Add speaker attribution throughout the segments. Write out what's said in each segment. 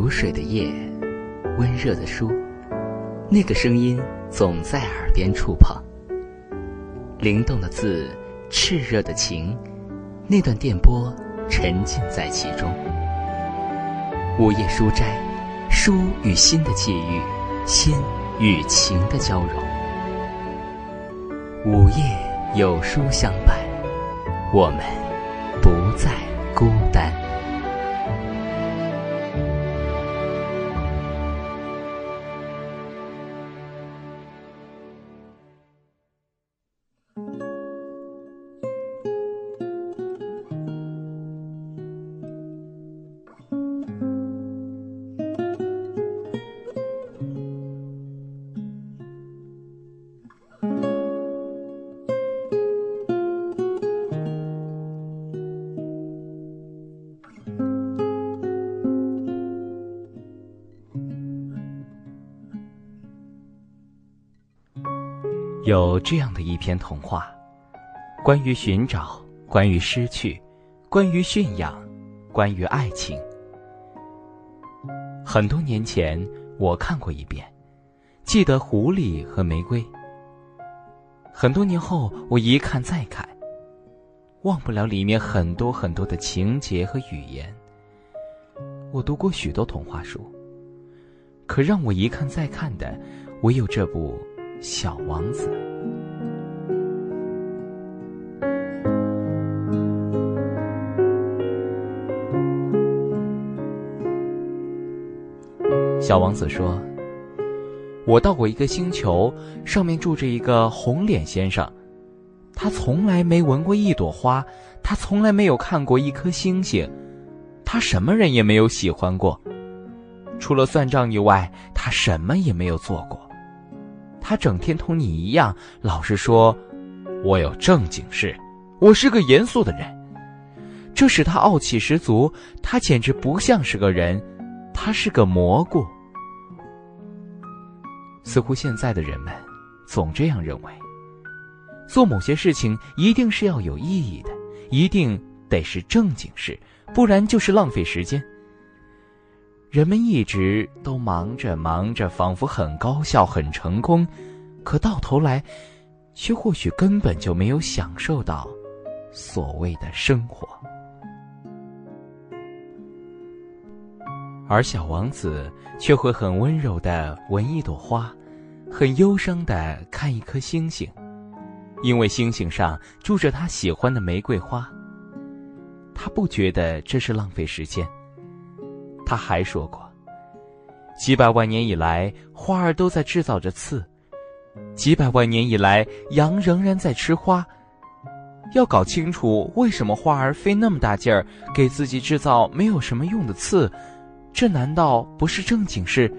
Speaker 1: 如水的夜，温热的书，那个声音总在耳边触碰。灵动的字，炽热的情，那段电波沉浸在其中。午夜书斋，书与心的际遇，心与情的交融。午夜有书相伴，我们不再孤单。有这样的一篇童话，关于寻找，关于失去，关于驯养，关于爱情。很多年前我看过一遍，记得狐狸和玫瑰。很多年后我一看再看，忘不了里面很多很多的情节和语言。我读过许多童话书，可让我一看再看的，唯有这部。小王子，小王子说：“我到过一个星球，上面住着一个红脸先生，他从来没闻过一朵花，他从来没有看过一颗星星，他什么人也没有喜欢过，除了算账以外，他什么也没有做过。”他整天同你一样，老是说：“我有正经事，我是个严肃的人。”这使他傲气十足。他简直不像是个人，他是个蘑菇。似乎现在的人们总这样认为：做某些事情一定是要有意义的，一定得是正经事，不然就是浪费时间。人们一直都忙着忙着，仿佛很高效、很成功，可到头来，却或许根本就没有享受到所谓的生活。而小王子却会很温柔的闻一朵花，很忧伤的看一颗星星，因为星星上住着他喜欢的玫瑰花。他不觉得这是浪费时间。他还说过，几百万年以来，花儿都在制造着刺；几百万年以来，羊仍然在吃花。要搞清楚为什么花儿费那么大劲儿给自己制造没有什么用的刺，这难道不是正经事？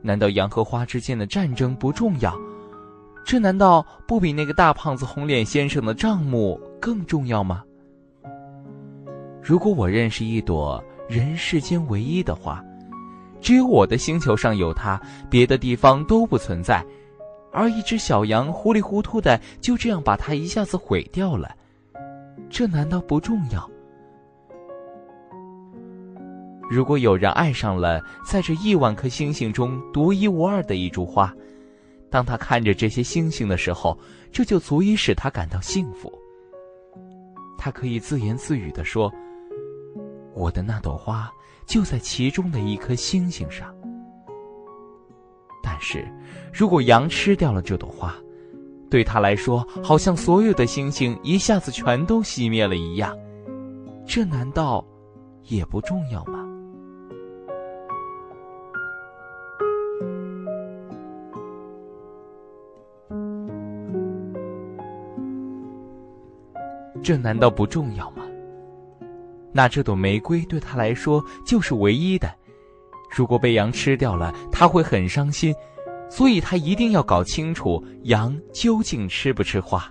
Speaker 1: 难道羊和花之间的战争不重要？这难道不比那个大胖子红脸先生的账目更重要吗？如果我认识一朵。人世间唯一的花，只有我的星球上有它，别的地方都不存在。而一只小羊糊里糊涂的就这样把它一下子毁掉了，这难道不重要？如果有人爱上了在这亿万颗星星中独一无二的一株花，当他看着这些星星的时候，这就足以使他感到幸福。他可以自言自语的说。我的那朵花就在其中的一颗星星上，但是，如果羊吃掉了这朵花，对他来说，好像所有的星星一下子全都熄灭了一样，这难道也不重要吗？这难道不重要吗？那这朵玫瑰对他来说就是唯一的，如果被羊吃掉了，他会很伤心，所以他一定要搞清楚羊究竟吃不吃花。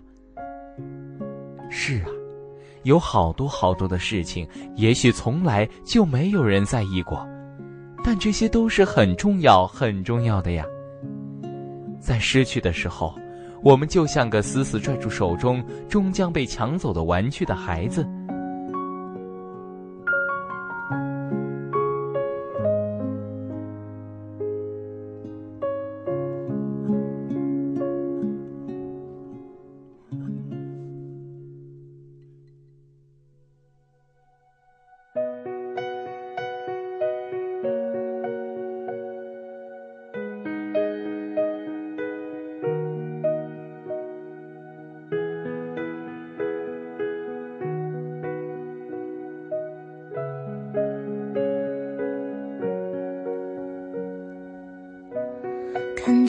Speaker 1: 是啊，有好多好多的事情，也许从来就没有人在意过，但这些都是很重要、很重要的呀。在失去的时候，我们就像个死死拽住手中终将被抢走的玩具的孩子。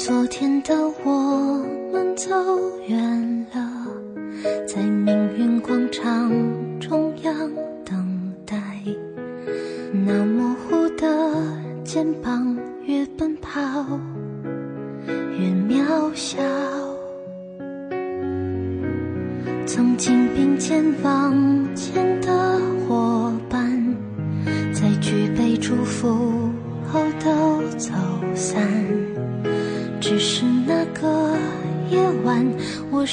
Speaker 2: 昨天的我们走远了，在命运广场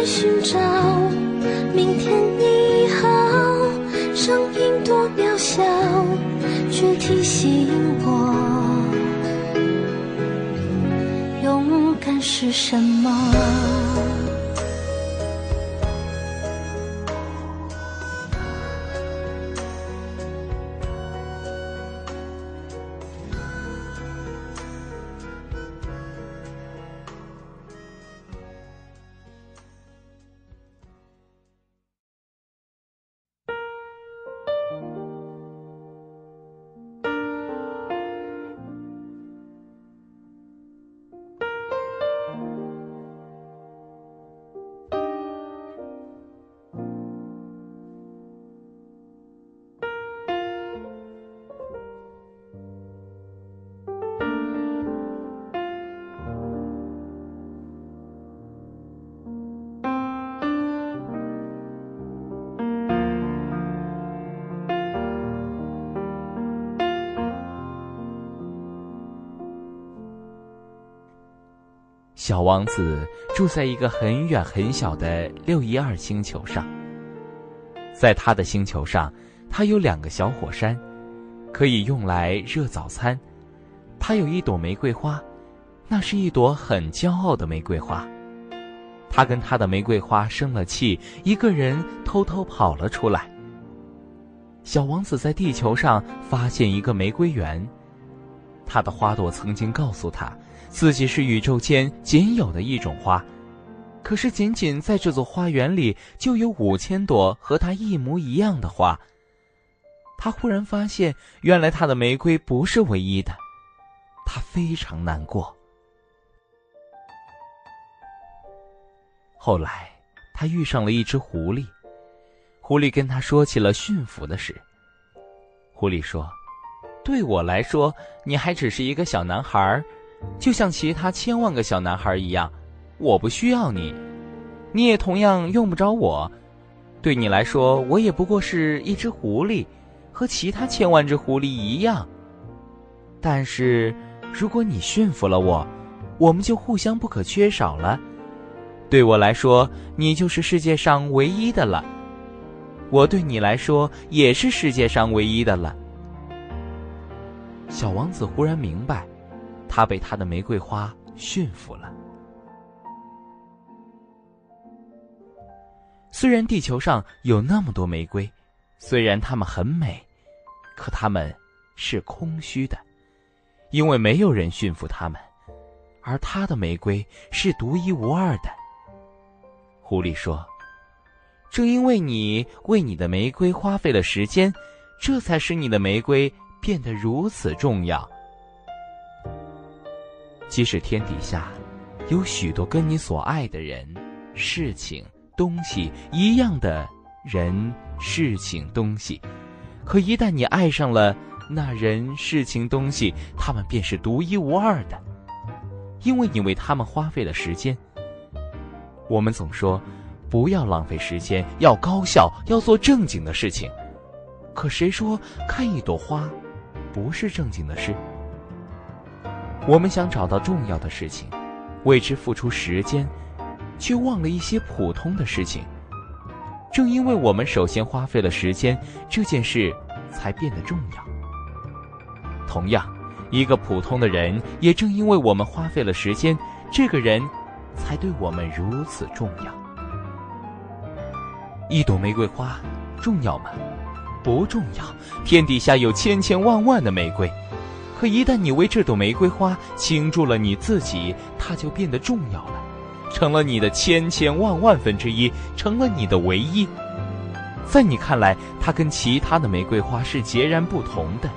Speaker 2: 在寻找。明天你好，声音多渺小，却提醒我，勇敢是什么。
Speaker 1: 小王子住在一个很远很小的六一二星球上。在他的星球上，他有两个小火山，可以用来热早餐。他有一朵玫瑰花，那是一朵很骄傲的玫瑰花。他跟他的玫瑰花生了气，一个人偷偷跑了出来。小王子在地球上发现一个玫瑰园，他的花朵曾经告诉他。自己是宇宙间仅有的一种花，可是仅仅在这座花园里就有五千朵和它一模一样的花。他忽然发现，原来他的玫瑰不是唯一的，他非常难过。后来，他遇上了一只狐狸，狐狸跟他说起了驯服的事。狐狸说：“对我来说，你还只是一个小男孩。”就像其他千万个小男孩一样，我不需要你，你也同样用不着我。对你来说，我也不过是一只狐狸，和其他千万只狐狸一样。但是，如果你驯服了我，我们就互相不可缺少了。对我来说，你就是世界上唯一的了；我对你来说，也是世界上唯一的了。小王子忽然明白。他被他的玫瑰花驯服了。虽然地球上有那么多玫瑰，虽然它们很美，可它们是空虚的，因为没有人驯服它们。而他的玫瑰是独一无二的。狐狸说：“正因为你为你的玫瑰花费了时间，这才使你的玫瑰变得如此重要。”即使天底下有许多跟你所爱的人、事情、东西一样的人、事情、东西，可一旦你爱上了那人、事情、东西，他们便是独一无二的，因为你为他们花费了时间。我们总说不要浪费时间，要高效，要做正经的事情。可谁说看一朵花不是正经的事？我们想找到重要的事情，为之付出时间，却忘了一些普通的事情。正因为我们首先花费了时间，这件事才变得重要。同样，一个普通的人，也正因为我们花费了时间，这个人才对我们如此重要。一朵玫瑰花重要吗？不重要。天底下有千千万万的玫瑰，可一旦你为这朵玫瑰花倾注了你自己，它就变得重要了，成了你的千千万万分之一，成了你的唯一。在你看来，它跟其他的玫瑰花是截然不同的。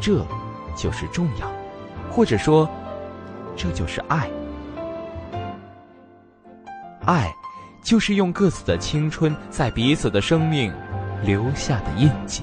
Speaker 1: 这。就是重要，或者说，这就是爱。爱，就是用各自的青春在彼此的生命留下的印记。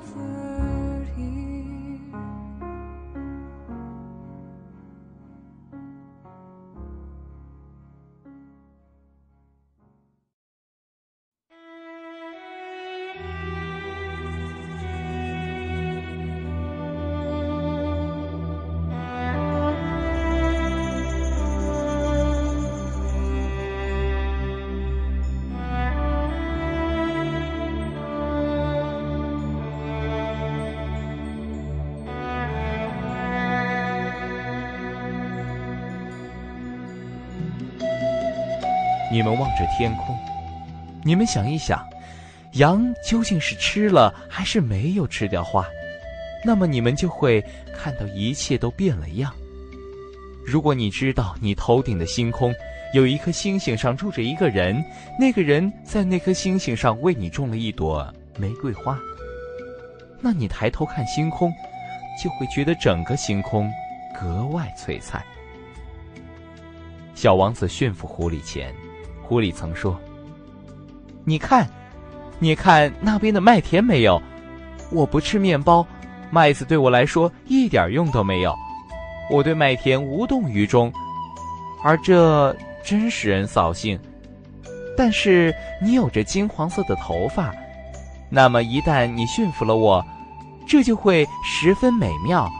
Speaker 3: comfort. 你们望着天空，你们想一想，羊究竟是吃了还是没有吃掉花？那么你们就会看到一切都变了样。如果你知道你头顶的星空有一颗星星上住着一个人，那个人在那颗星星上为你种了一朵玫瑰花，那你抬头看星空，就会觉得整个星空格外璀璨。小王子驯服狐狸前。狐狸曾说：“你看，你看那边的麦田没有？我不吃面包，麦子对我来说一点用都没有。我对麦田无动于衷，而这真使人扫兴。但是你有着金黄色的头发，那么一旦你驯服了我，这就会十分美妙。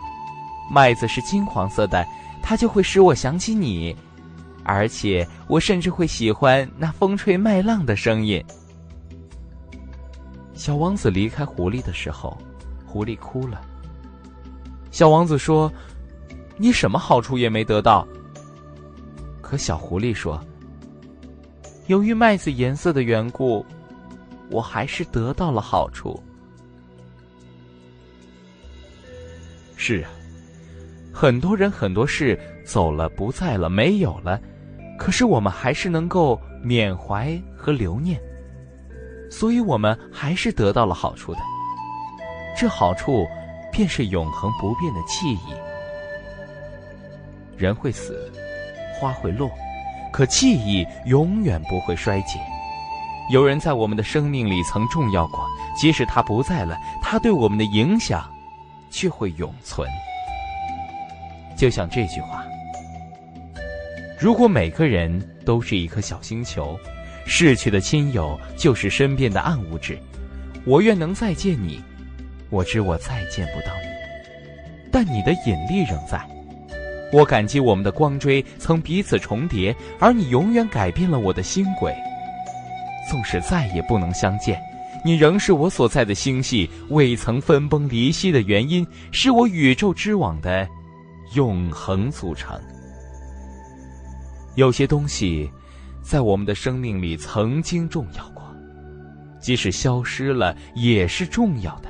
Speaker 3: 麦子是金黄色的，它就会使我想起你。”而且我甚至会喜欢那风吹麦浪的声音。小王子离开狐狸的时候，狐狸哭了。小王子说：“你什么好处也没得到。”可小狐狸说：“由于麦子颜色的缘故，
Speaker 1: 我还是得到了好处。是啊，很多人很多事走了不在了没有了，可是我们还是能够缅怀和留念，所以我们还是得到了好处的。这好处，便是永恒不变的记忆。人会死，花会落，可记忆永远不会衰竭。有人在我们的生命里曾重要过，即使他不在了，他对我们的影响却会永存。就像这句话：如果每个人都是一颗小星球，逝去的亲友就是身边的暗物质，我愿能再见你。我知我再见不到你，但你的引力仍在。我感激我们的光锥曾彼此重叠，而你永远改变了我的星轨。纵使再也不能相见，你仍是我所在的星系未曾分崩离析的原因，是我宇宙之网的永恒组成。有些东西，在我们的生命里曾经重要过，即使消失了，也是重要的。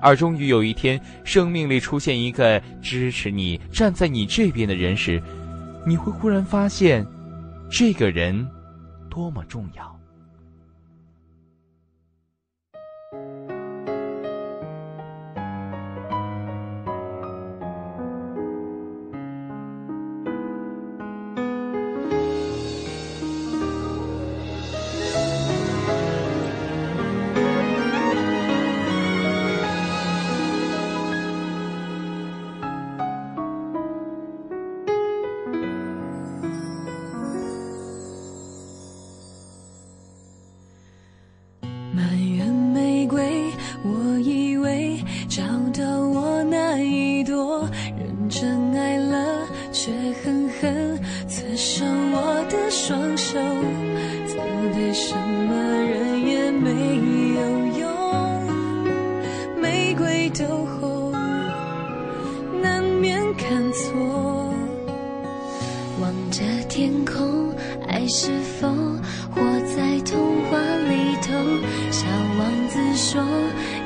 Speaker 1: 而终于有一天，生命里出现一个支持你、站在你这边的人时，你会忽然发现，这个人。多么重要！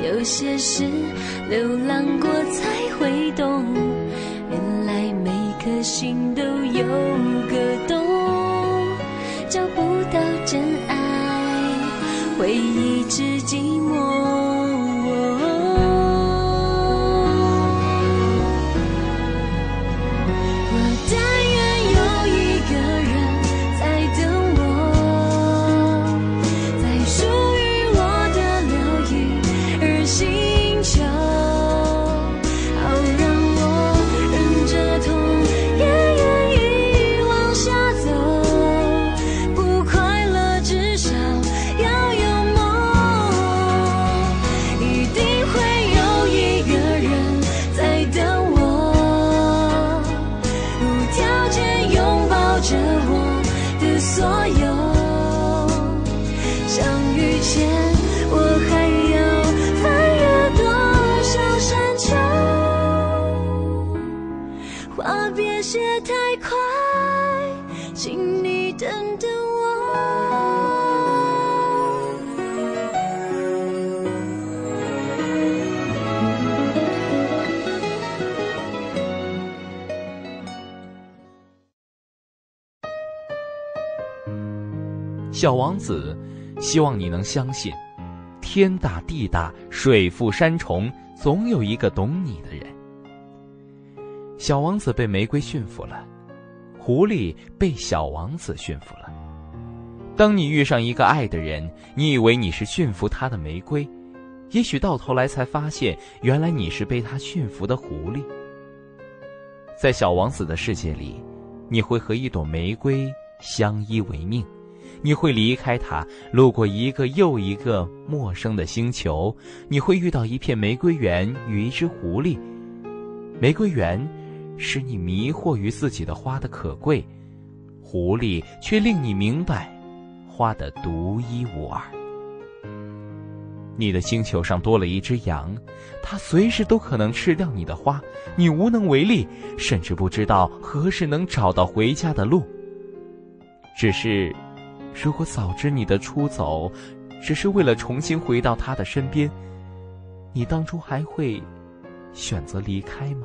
Speaker 3: 有些事流浪过才会懂，原来每颗心都有个洞，找不到真爱，会一直寂寞。
Speaker 1: 谢太快，请你等等我小王子，希望你能相信，天大地大，水复山重，总有一个懂你的人。小王子被玫瑰驯服了，狐狸被小王子驯服了。当你遇上一个爱的人，你以为你是驯服他的玫瑰，也许到头来才发现，原来你是被他驯服的狐狸。在小王子的世界里，你会和一朵玫瑰相依为命。你会离开它，路过一个又一个陌生的星球。你会遇到一片玫瑰园与一只狐狸。玫瑰园使你迷惑于自己的花的可贵，狐狸却令你明白花的独一无二。你的星球上多了一只羊，它随时都可能吃掉你的花，你无能为力，甚至不知道何时能找到回家的路。只是。如果早知你的出走，
Speaker 4: 只是为了重新回到他的身边，你当初还会选择离开吗？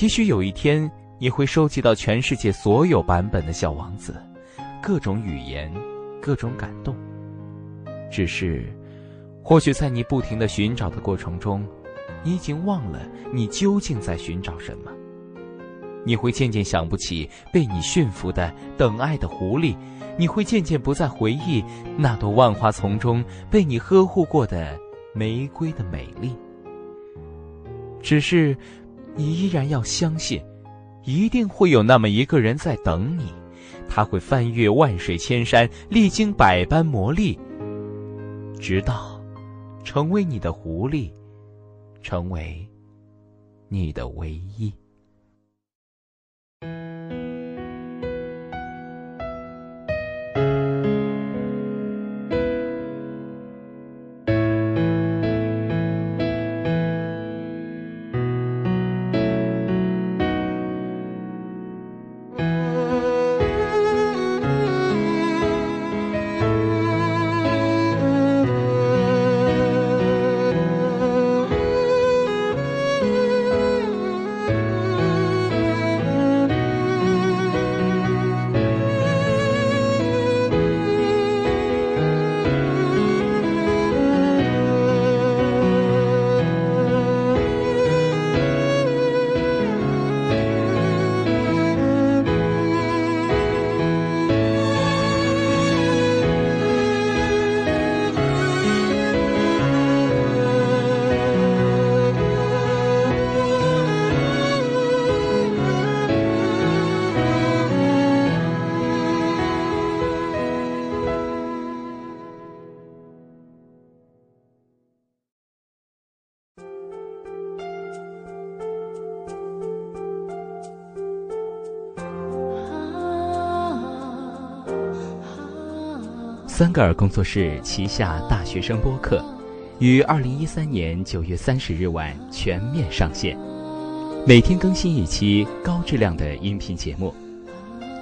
Speaker 4: 也许有一天，你会收集到全世界所有版本的小王子，各种语言，各种感动。只是，或许在你不停的寻找的过程中，你已经忘了你究竟在寻找什么。你会渐渐想不起被你驯服的等爱的狐狸，你会渐渐不再回忆那朵万花丛中被你呵护过的玫瑰的美丽。只是。你依然要相信，一定会有那么一个人在等你，他会翻越万水千山，历经百般磨砺，直到成为你的狐狸，成为你的唯一。三个尔工作室旗下大学生播客，于二零一三年九月三十日晚全面上线，每天更新一期高质量的音频节目。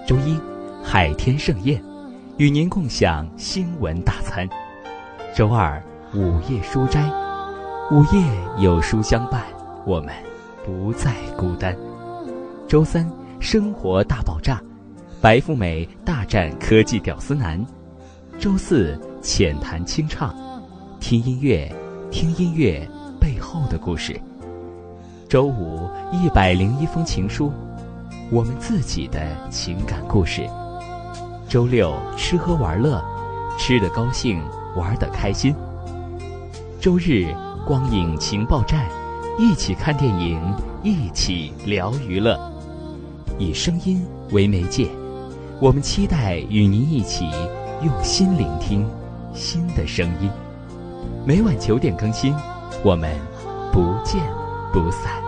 Speaker 4: 周一，海天盛宴，与您共享新闻大餐；周二，午夜书斋，午夜有书相伴，我们不再孤单；周三，生活大爆炸，白富美大战科技屌丝男。周四浅谈清唱，听音乐，听音乐背后的故事。周五一百零一封情书，我们自己的情感故事。周六吃喝玩乐，吃得高兴，玩得开心。周日光影情报站，一起看电影，一起聊娱乐。以声音为媒介，我们期待与您一起。用心聆听新的声音，每晚九点更新，我们不见不散。